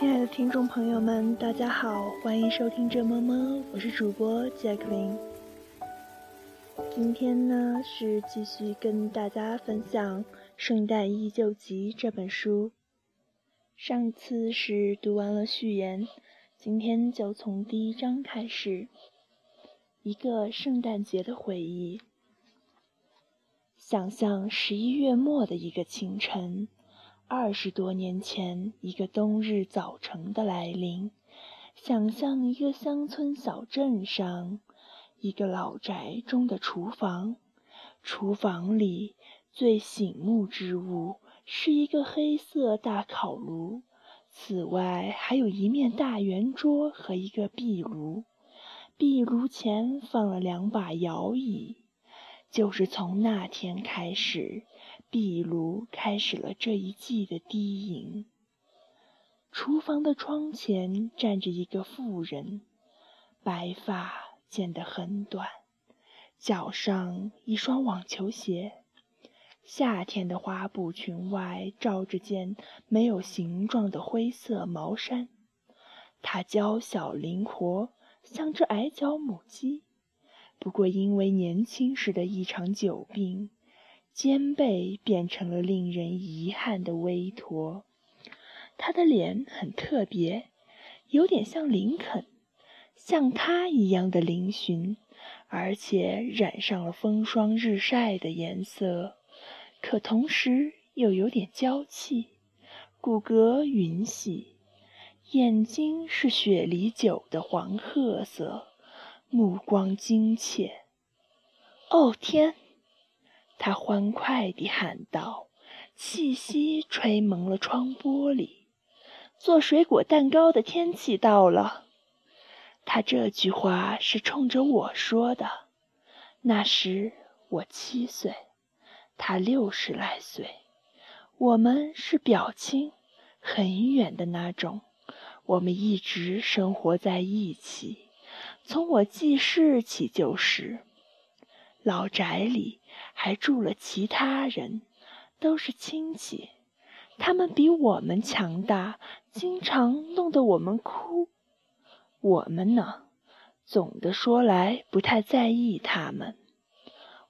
亲爱的听众朋友们，大家好，欢迎收听这么么，我是主播 Jacklin。今天呢是继续跟大家分享《圣诞依旧集》这本书。上次是读完了序言，今天就从第一章开始。一个圣诞节的回忆。想象十一月末的一个清晨。二十多年前，一个冬日早晨的来临。想象一个乡村小镇上，一个老宅中的厨房。厨房里最醒目之物是一个黑色大烤炉，此外还有一面大圆桌和一个壁炉。壁炉前放了两把摇椅。就是从那天开始。壁炉开始了这一季的低吟。厨房的窗前站着一个妇人，白发剪得很短，脚上一双网球鞋。夏天的花布裙外罩着件没有形状的灰色毛衫。她娇小灵活，像只矮脚母鸡，不过因为年轻时的一场久病。肩背变成了令人遗憾的微驼，他的脸很特别，有点像林肯，像他一样的嶙峋，而且染上了风霜日晒的颜色，可同时又有点娇气，骨骼匀细，眼睛是雪梨酒的黄褐色，目光精切。哦天！他欢快地喊道：“气息吹蒙了窗玻璃，做水果蛋糕的天气到了。”他这句话是冲着我说的。那时我七岁，他六十来岁，我们是表亲，很远的那种。我们一直生活在一起，从我记事起就是。老宅里。还住了其他人，都是亲戚。他们比我们强大，经常弄得我们哭。我们呢，总的说来不太在意他们。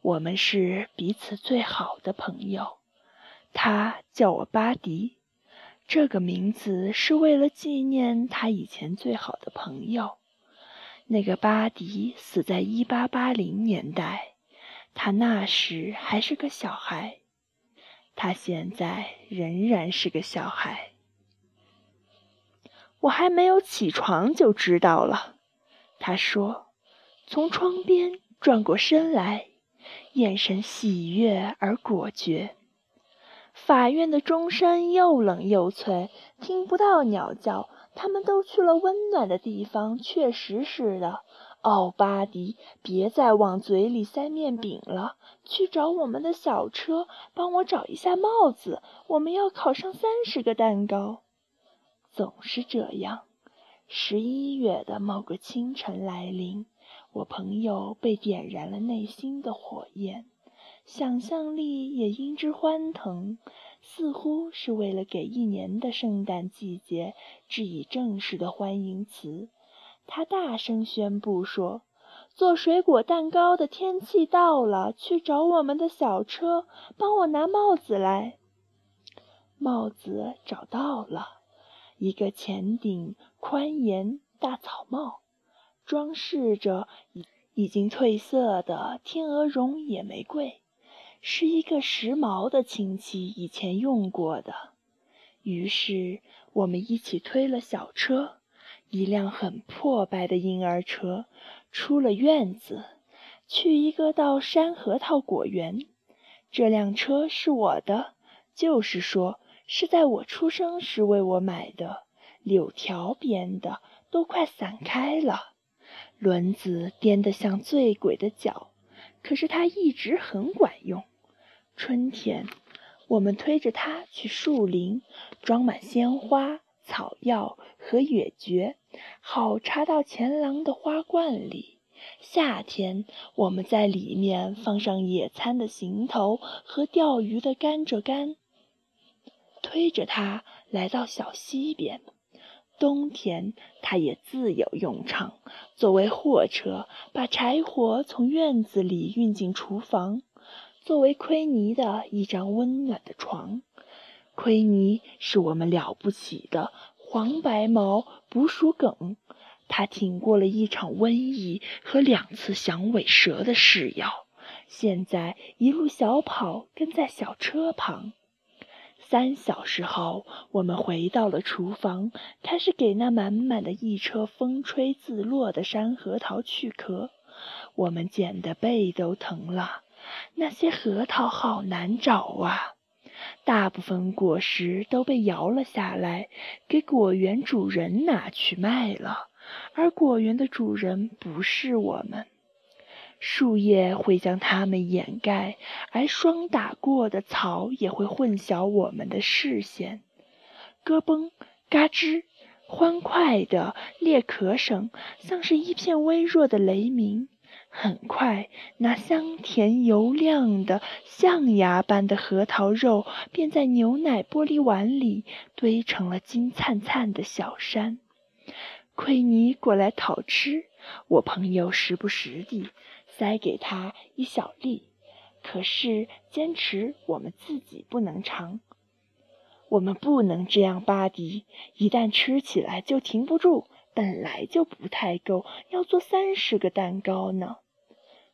我们是彼此最好的朋友。他叫我巴迪，这个名字是为了纪念他以前最好的朋友。那个巴迪死在一八八零年代。他那时还是个小孩，他现在仍然是个小孩。我还没有起床就知道了，他说，从窗边转过身来，眼神喜悦而果决。法院的钟声又冷又脆，听不到鸟叫。他们都去了温暖的地方，确实是的。奥，巴迪，别再往嘴里塞面饼了，去找我们的小车，帮我找一下帽子。我们要烤上三十个蛋糕。总是这样。十一月的某个清晨来临，我朋友被点燃了内心的火焰，想象力也因之欢腾，似乎是为了给一年的圣诞季节致以正式的欢迎词。他大声宣布说：“做水果蛋糕的天气到了，去找我们的小车，帮我拿帽子来。”帽子找到了，一个前顶宽檐大草帽，装饰着已已经褪色的天鹅绒野玫瑰，是一个时髦的亲戚以前用过的。于是我们一起推了小车。一辆很破败的婴儿车出了院子，去一个到山核桃果园。这辆车是我的，就是说是在我出生时为我买的，柳条编的，都快散开了，轮子颠得像醉鬼的脚，可是它一直很管用。春天，我们推着它去树林，装满鲜花。草药和野蕨，好插到前廊的花罐里。夏天，我们在里面放上野餐的行头和钓鱼的甘蔗干，推着它来到小溪边。冬天，它也自有用场，作为货车，把柴火从院子里运进厨房；作为奎尼的一张温暖的床。奎尼是我们了不起的黄白毛捕鼠梗，他挺过了一场瘟疫和两次响尾蛇的噬咬，现在一路小跑跟在小车旁。三小时后，我们回到了厨房，开始给那满满的一车风吹自落的山核桃去壳。我们捡的背都疼了，那些核桃好难找啊！大部分果实都被摇了下来，给果园主人拿去卖了，而果园的主人不是我们。树叶会将它们掩盖，而霜打过的草也会混淆我们的视线。咯嘣，嘎吱，欢快的裂壳声像是一片微弱的雷鸣。很快，那香甜油亮的象牙般的核桃肉便在牛奶玻璃碗里堆成了金灿灿的小山。奎尼过来讨吃，我朋友时不时地。塞给他一小粒，可是坚持我们自己不能尝。我们不能这样，巴迪，一旦吃起来就停不住，本来就不太够，要做三十个蛋糕呢。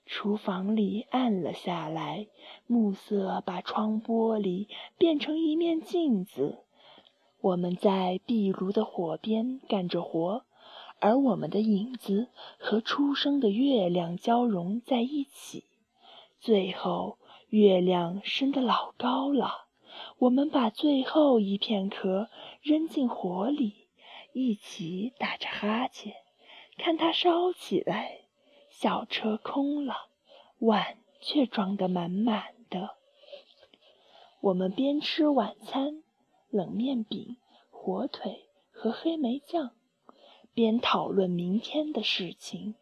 厨房里暗了下来，暮色把窗玻璃变成一面镜子。我们在壁炉的火边干着活。而我们的影子和初升的月亮交融在一起，最后月亮升得老高了。我们把最后一片壳扔进火里，一起打着哈欠，看它烧起来。小车空了，碗却装得满满的。我们边吃晚餐，冷面饼、火腿和黑莓酱。边讨论明天的事情。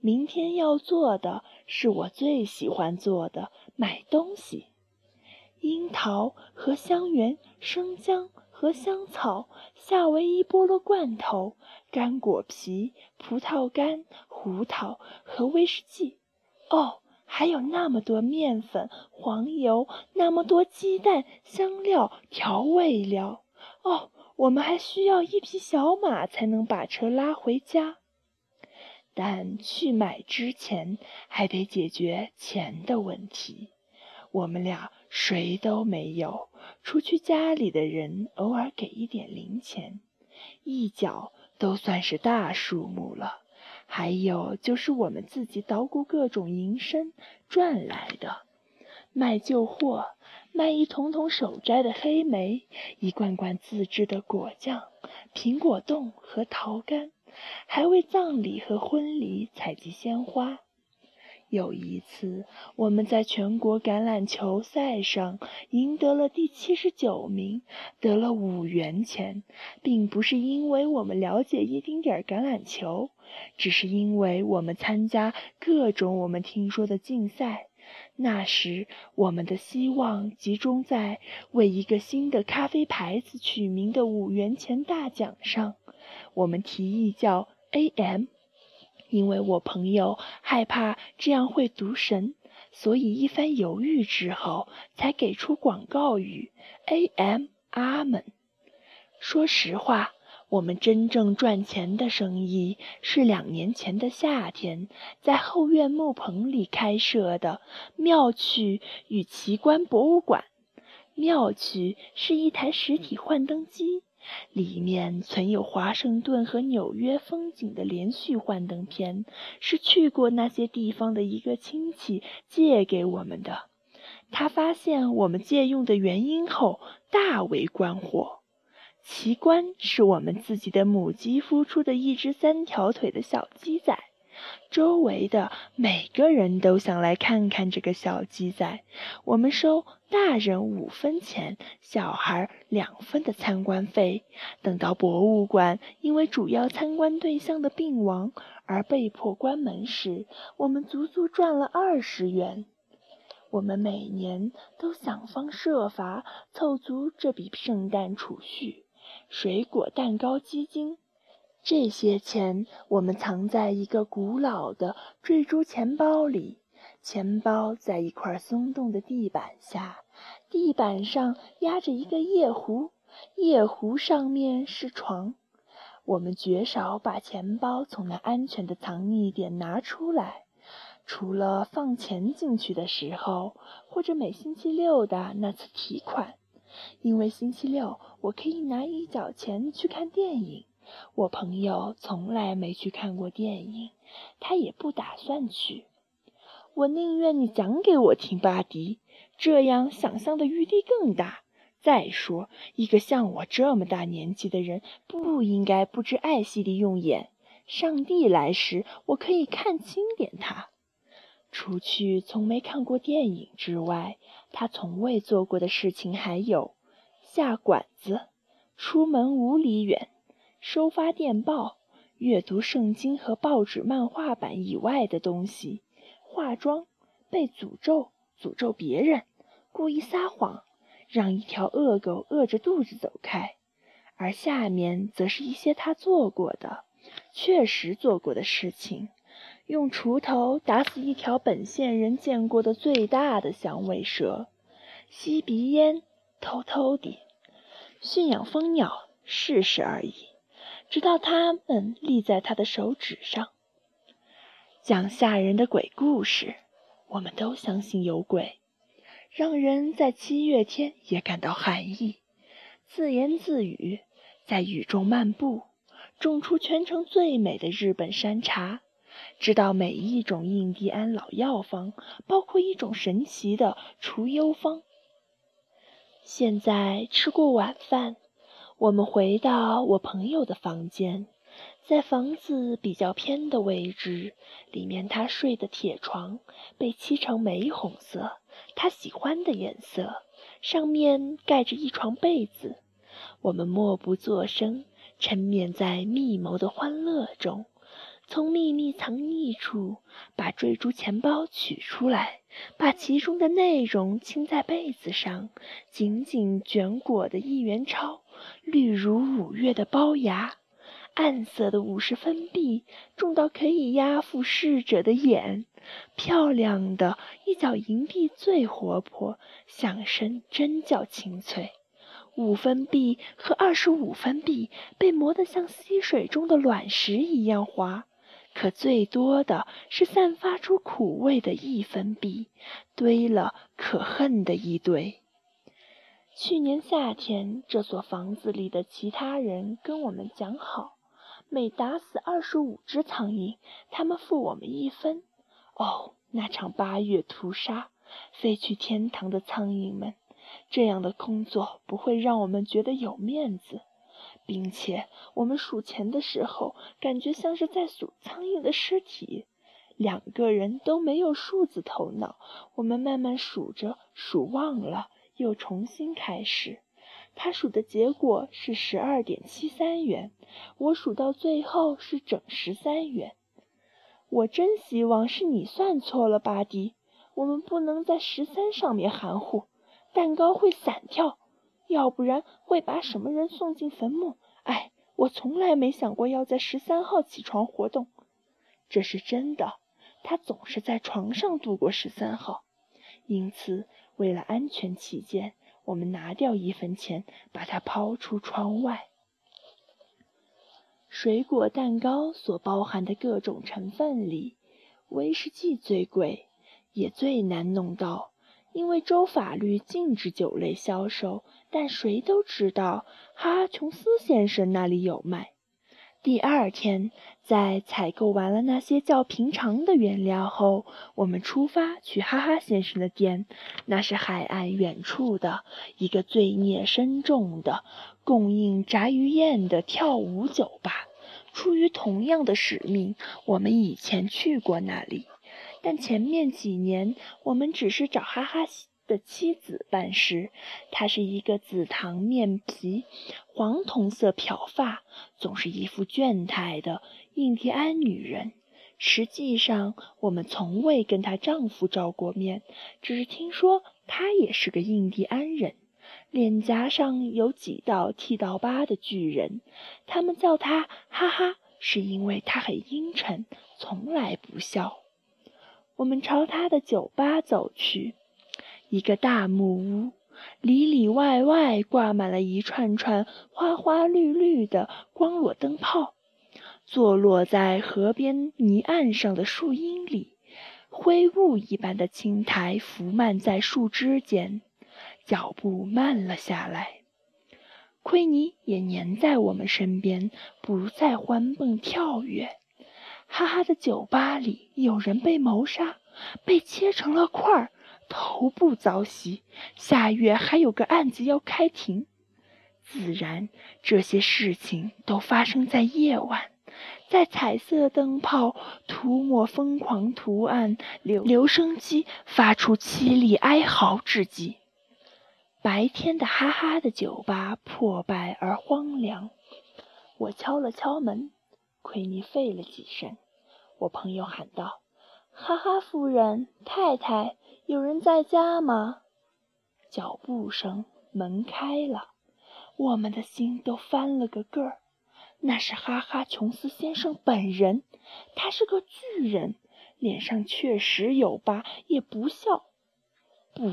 明天要做的是我最喜欢做的——买东西。樱桃和香橼，生姜和香草，夏威夷菠萝罐头，干果皮，葡萄干，胡桃和威士忌。哦，还有那么多面粉、黄油，那么多鸡蛋、香料、调味料。哦。我们还需要一匹小马才能把车拉回家，但去买之前还得解决钱的问题。我们俩谁都没有，除去家里的人偶尔给一点零钱，一角都算是大数目了。还有就是我们自己捣鼓各种营生赚来的，卖旧货。卖一桶桶手摘的黑莓，一罐罐自制的果酱、苹果冻和桃干，还为葬礼和婚礼采集鲜花。有一次，我们在全国橄榄球赛上赢得了第七十九名，得了五元钱，并不是因为我们了解一丁点儿橄榄球，只是因为我们参加各种我们听说的竞赛。那时，我们的希望集中在为一个新的咖啡牌子取名的五元钱大奖上。我们提议叫 “A.M.”，因为我朋友害怕这样会读神，所以一番犹豫之后，才给出广告语 “A.M. 阿门”。说实话。我们真正赚钱的生意是两年前的夏天，在后院木棚里开设的妙趣与奇观博物馆。妙趣是一台实体幻灯机，里面存有华盛顿和纽约风景的连续幻灯片，是去过那些地方的一个亲戚借给我们的。他发现我们借用的原因后，大为关火。奇观是我们自己的母鸡孵出的一只三条腿的小鸡仔，周围的每个人都想来看看这个小鸡仔。我们收大人五分钱，小孩两分的参观费。等到博物馆因为主要参观对象的病亡而被迫关门时，我们足足赚了二十元。我们每年都想方设法凑足这笔圣诞储蓄。水果蛋糕基金这些钱我们藏在一个古老的坠珠钱包里，钱包在一块松动的地板下，地板上压着一个夜壶，夜壶上面是床。我们绝少把钱包从那安全的藏匿点拿出来，除了放钱进去的时候，或者每星期六的那次提款。因为星期六我可以拿一角钱去看电影。我朋友从来没去看过电影，他也不打算去。我宁愿你讲给我听，巴迪，这样想象的余地更大。再说，一个像我这么大年纪的人，不应该不知爱惜地用眼。上帝来时，我可以看清点他。除去从没看过电影之外，他从未做过的事情还有：下馆子、出门五里远、收发电报、阅读圣经和报纸漫画版以外的东西、化妆、被诅咒、诅咒别人、故意撒谎。让一条恶狗饿着肚子走开，而下面则是一些他做过的、确实做过的事情：用锄头打死一条本县人见过的最大的响尾蛇，吸鼻烟，偷偷地驯养蜂鸟，试试而已，直到它们立在他的手指上。讲吓人的鬼故事，我们都相信有鬼。让人在七月天也感到寒意。自言自语，在雨中漫步，种出全城最美的日本山茶，知道每一种印第安老药方，包括一种神奇的除忧方。现在吃过晚饭，我们回到我朋友的房间。在房子比较偏的位置，里面他睡的铁床被漆成玫红色，他喜欢的颜色。上面盖着一床被子。我们默不作声，沉湎在密谋的欢乐中。从秘密藏匿处把坠珠钱包取出来，把其中的内容倾在被子上，紧紧卷裹的一元钞，绿如五月的苞芽。暗色的五十分币，重到可以压覆逝者的眼；漂亮的一角银币最活泼，响声真叫清脆。五分币和二十五分币被磨得像溪水中的卵石一样滑，可最多的是散发出苦味的一分币，堆了可恨的一堆。去年夏天，这所房子里的其他人跟我们讲好。每打死二十五只苍蝇，他们付我们一分。哦，那场八月屠杀，飞去天堂的苍蝇们，这样的工作不会让我们觉得有面子，并且我们数钱的时候，感觉像是在数苍蝇的尸体。两个人都没有数字头脑，我们慢慢数着，数忘了，又重新开始。他数的结果是十二点七三元，我数到最后是整十三元。我真希望是你算错了，巴迪。我们不能在十三上面含糊，蛋糕会散跳，要不然会把什么人送进坟墓。哎，我从来没想过要在十三号起床活动，这是真的。他总是在床上度过十三号，因此为了安全起见。我们拿掉一分钱，把它抛出窗外。水果蛋糕所包含的各种成分里，威士忌最贵，也最难弄到，因为州法律禁止酒类销售。但谁都知道，哈琼斯先生那里有卖。第二天，在采购完了那些较平常的原料后，我们出发去哈哈先生的店。那是海岸远处的一个罪孽深重的供应炸鱼宴的跳舞酒吧。出于同样的使命，我们以前去过那里，但前面几年我们只是找哈哈。的妻子办事，她是一个紫糖面皮、黄铜色漂发、总是一副倦态的印第安女人。实际上，我们从未跟她丈夫照过面，只是听说她也是个印第安人。脸颊上有几道剃刀疤的巨人。他们叫她哈哈，是因为她很阴沉，从来不笑。我们朝他的酒吧走去，一个大木屋，里里外外挂满了一串串花花绿绿的光裸灯泡，坐落在河边泥岸上的树荫里。灰雾一般的青苔浮漫在树枝间，脚步慢了下来。奎尼也黏在我们身边，不再欢蹦跳跃。哈哈的酒吧里有人被谋杀，被切成了块儿，头部遭袭。下月还有个案子要开庭。自然，这些事情都发生在夜晚。在彩色灯泡涂抹疯狂图案、留留声机发出凄厉哀嚎之际，白天的哈哈的酒吧破败而荒凉。我敲了敲门，奎尼吠了几声。我朋友喊道：“哈哈，夫人，太太，有人在家吗？”脚步声，门开了，我们的心都翻了个个儿。那是哈哈琼斯先生本人，他是个巨人，脸上确实有疤，也不笑。不，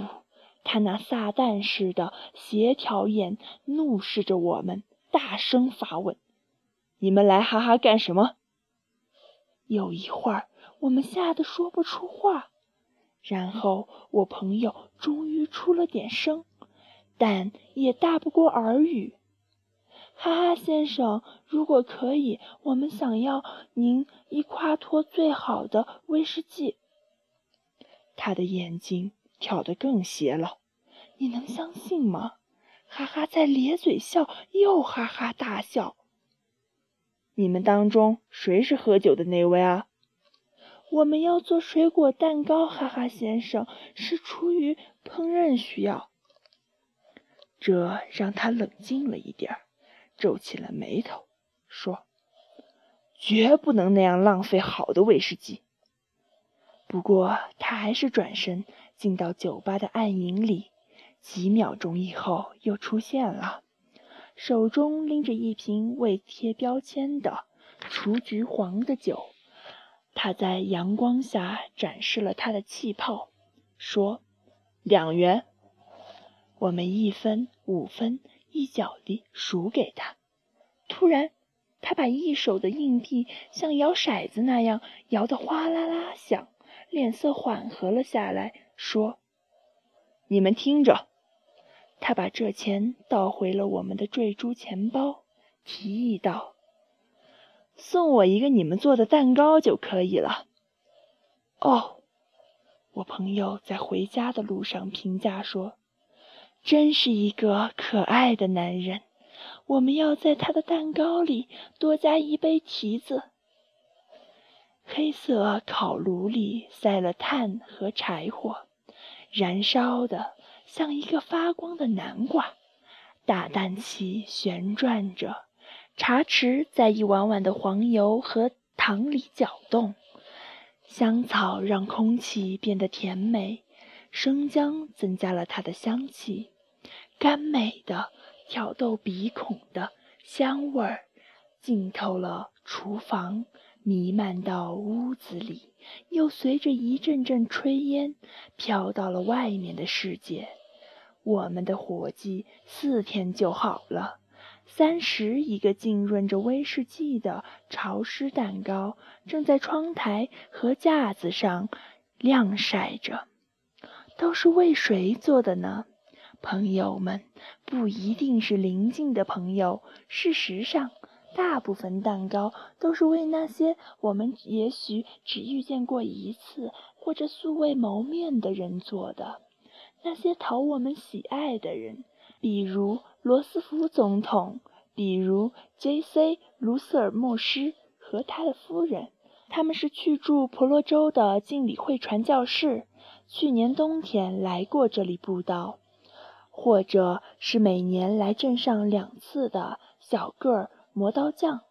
他那撒旦似的斜条眼怒视着我们，大声发问：“你们来哈哈干什么？”有一会儿，我们吓得说不出话，然后我朋友终于出了点声，但也大不过耳语。哈哈，先生，如果可以，我们想要您一夸托最好的威士忌。他的眼睛挑得更斜了，你能相信吗？哈哈，在咧嘴笑，又哈哈大笑。你们当中谁是喝酒的那位啊？我们要做水果蛋糕，哈哈先生，是出于烹饪需要。这让他冷静了一点儿。皱起了眉头，说：“绝不能那样浪费好的威士忌。”不过他还是转身进到酒吧的暗影里，几秒钟以后又出现了，手中拎着一瓶未贴标签的雏菊黄的酒。他在阳光下展示了他的气泡，说：“两元。”我们一分五分。一角地数给他。突然，他把一手的硬币像摇骰子那样摇得哗啦啦响，脸色缓和了下来，说：“你们听着。”他把这钱倒回了我们的坠珠钱包，提议道：“送我一个你们做的蛋糕就可以了。”哦，我朋友在回家的路上评价说。真是一个可爱的男人。我们要在他的蛋糕里多加一杯提子。黑色烤炉里塞了炭和柴火，燃烧的像一个发光的南瓜。大蛋器旋转着，茶匙在一碗碗的黄油和糖里搅动。香草让空气变得甜美，生姜增加了它的香气。甘美的、挑逗鼻孔的香味儿，浸透了厨房，弥漫到屋子里，又随着一阵阵炊烟飘到了外面的世界。我们的伙计四天就好了。三十一个浸润着威士忌的潮湿蛋糕正在窗台和架子上晾晒着，都是为谁做的呢？朋友们不一定是邻近的朋友。事实上，大部分蛋糕都是为那些我们也许只遇见过一次或者素未谋面的人做的。那些讨我们喜爱的人，比如罗斯福总统，比如 J.C. 卢瑟尔牧师和他的夫人。他们是去住婆罗洲的敬礼会传教士，去年冬天来过这里布道。或者是每年来镇上两次的小个儿磨刀匠，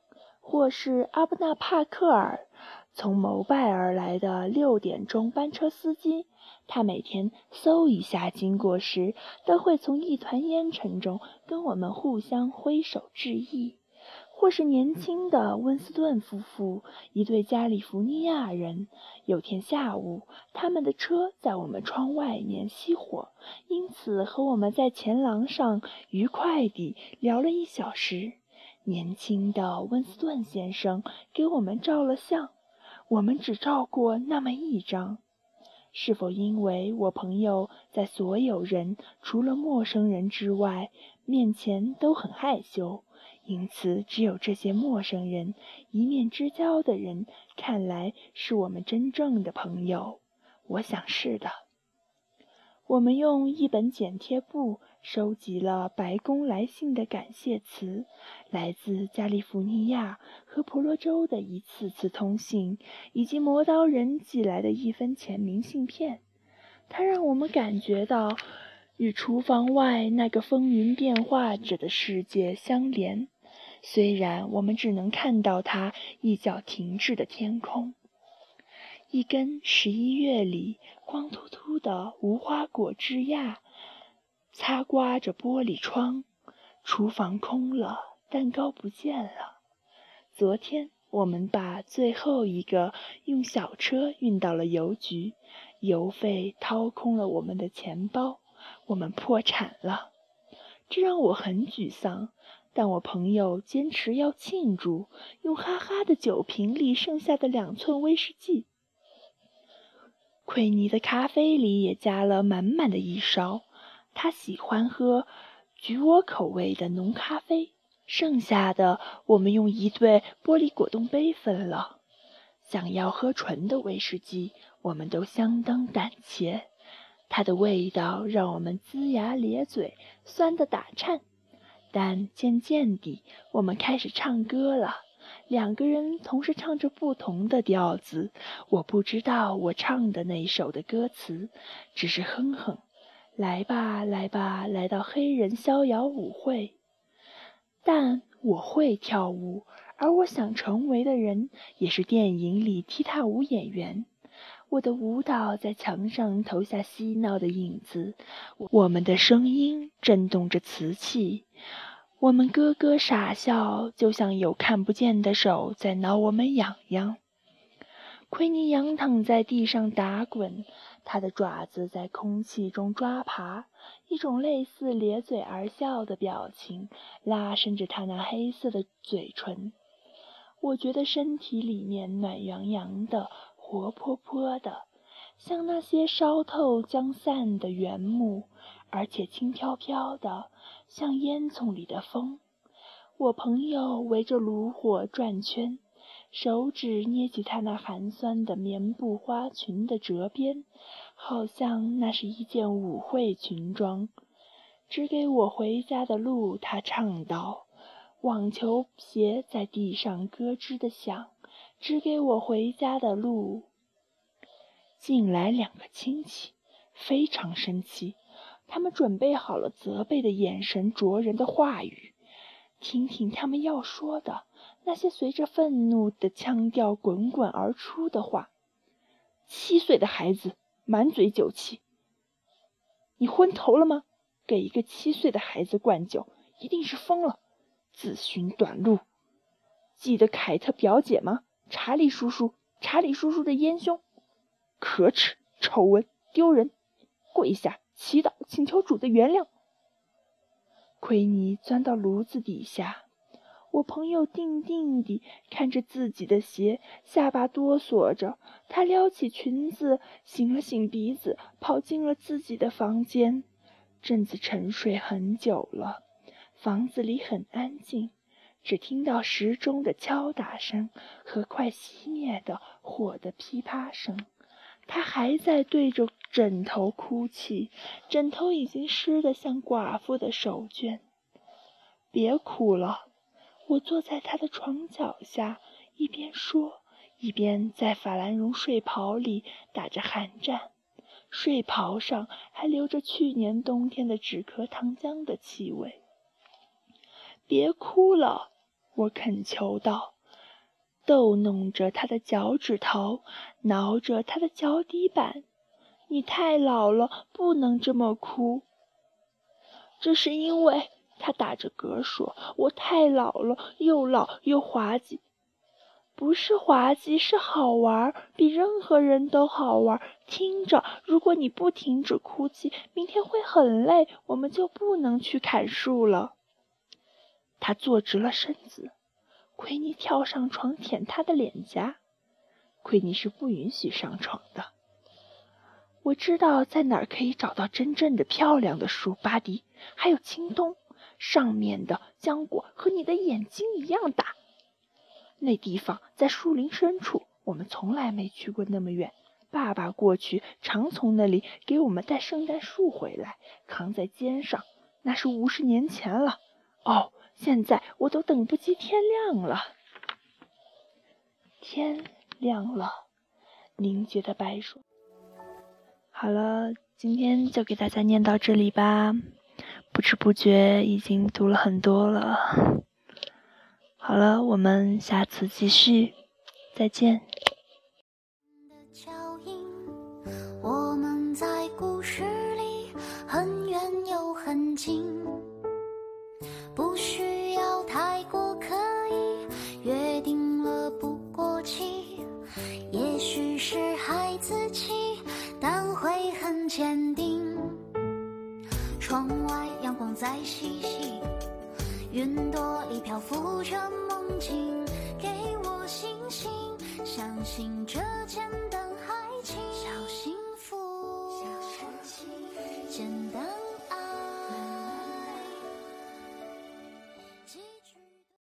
或是阿布纳帕克尔，从谋拜而来的六点钟班车司机，他每天嗖一下经过时，都会从一团烟尘中跟我们互相挥手致意。或是年轻的温斯顿夫妇，一对加利福尼亚人。有天下午，他们的车在我们窗外面熄火，因此和我们在前廊上愉快地聊了一小时。年轻的温斯顿先生给我们照了相，我们只照过那么一张。是否因为我朋友在所有人除了陌生人之外面前都很害羞？因此，只有这些陌生人、一面之交的人，看来是我们真正的朋友。我想是的。我们用一本剪贴布收集了白宫来信的感谢词，来自加利福尼亚和婆罗洲的一次次通信，以及磨刀人寄来的一分钱明信片。它让我们感觉到与厨房外那个风云变化着的世界相连。虽然我们只能看到它一角停滞的天空，一根十一月里光秃秃的无花果枝桠擦刮着玻璃窗。厨房空了，蛋糕不见了。昨天我们把最后一个用小车运到了邮局，邮费掏空了我们的钱包，我们破产了。这让我很沮丧。但我朋友坚持要庆祝，用哈哈的酒瓶里剩下的两寸威士忌。奎尼的咖啡里也加了满满的一勺，他喜欢喝橘窝口味的浓咖啡。剩下的我们用一对玻璃果冻杯分了。想要喝纯的威士忌，我们都相当胆怯，它的味道让我们龇牙咧嘴，酸得打颤。但渐渐地，我们开始唱歌了。两个人同时唱着不同的调子。我不知道我唱的那首的歌词，只是哼哼：“来吧，来吧，来到黑人逍遥舞会。”但我会跳舞，而我想成为的人也是电影里踢踏舞演员。我的舞蹈在墙上投下嬉闹的影子，我们的声音震动着瓷器，我们咯咯傻笑，就像有看不见的手在挠我们痒痒。奎尼仰躺在地上打滚，他的爪子在空气中抓爬，一种类似咧嘴而笑的表情拉伸着他那黑色的嘴唇。我觉得身体里面暖洋洋的。活泼泼的，像那些烧透将散的原木，而且轻飘飘的，像烟囱里的风。我朋友围着炉火转圈，手指捏起她那寒酸的棉布花裙的折边，好像那是一件舞会裙装。指给我回家的路，他唱道：“网球鞋在地上咯吱的响。”指给我回家的路。进来两个亲戚，非常生气。他们准备好了责备的眼神、灼人的话语。听听他们要说的那些随着愤怒的腔调滚滚而出的话。七岁的孩子满嘴酒气。你昏头了吗？给一个七岁的孩子灌酒，一定是疯了。自寻短路。记得凯特表姐吗？查理叔叔，查理叔叔的烟凶，可耻、丑闻、丢人！跪下，祈祷，请求主的原谅。奎尼钻到炉子底下，我朋友定定地看着自己的鞋，下巴哆嗦着。他撩起裙子，擤了擤鼻子，跑进了自己的房间。镇子沉睡很久了，房子里很安静。只听到时钟的敲打声和快熄灭的火的噼啪声。他还在对着枕头哭泣，枕头已经湿得像寡妇的手绢。别哭了，我坐在他的床脚下，一边说，一边在法兰绒睡袍里打着寒战，睡袍上还留着去年冬天的止咳糖浆的气味。别哭了。我恳求道：“逗弄着他的脚趾头，挠着他的脚底板。你太老了，不能这么哭。这是因为他打着嗝说：“我太老了，又老又滑稽。”不是滑稽，是好玩，比任何人都好玩。听着，如果你不停止哭泣，明天会很累，我们就不能去砍树了。他坐直了身子，奎尼跳上床舔他的脸颊。奎尼是不允许上床的。我知道在哪儿可以找到真正的漂亮的树，巴迪，还有青冬，上面的浆果和你的眼睛一样大。那地方在树林深处，我们从来没去过那么远。爸爸过去常从那里给我们带圣诞树回来，扛在肩上。那是五十年前了。哦，现在我都等不及天亮了。天亮了，凝结的白霜。好了，今天就给大家念到这里吧。不知不觉已经读了很多了。好了，我们下次继续，再见。我们在故事里很远又很近，不需要太过刻意，约定了不过期。也许是孩子气。但会很坚定，窗外阳光在嬉戏，云朵里漂浮着梦境，给我信心，相信这简单。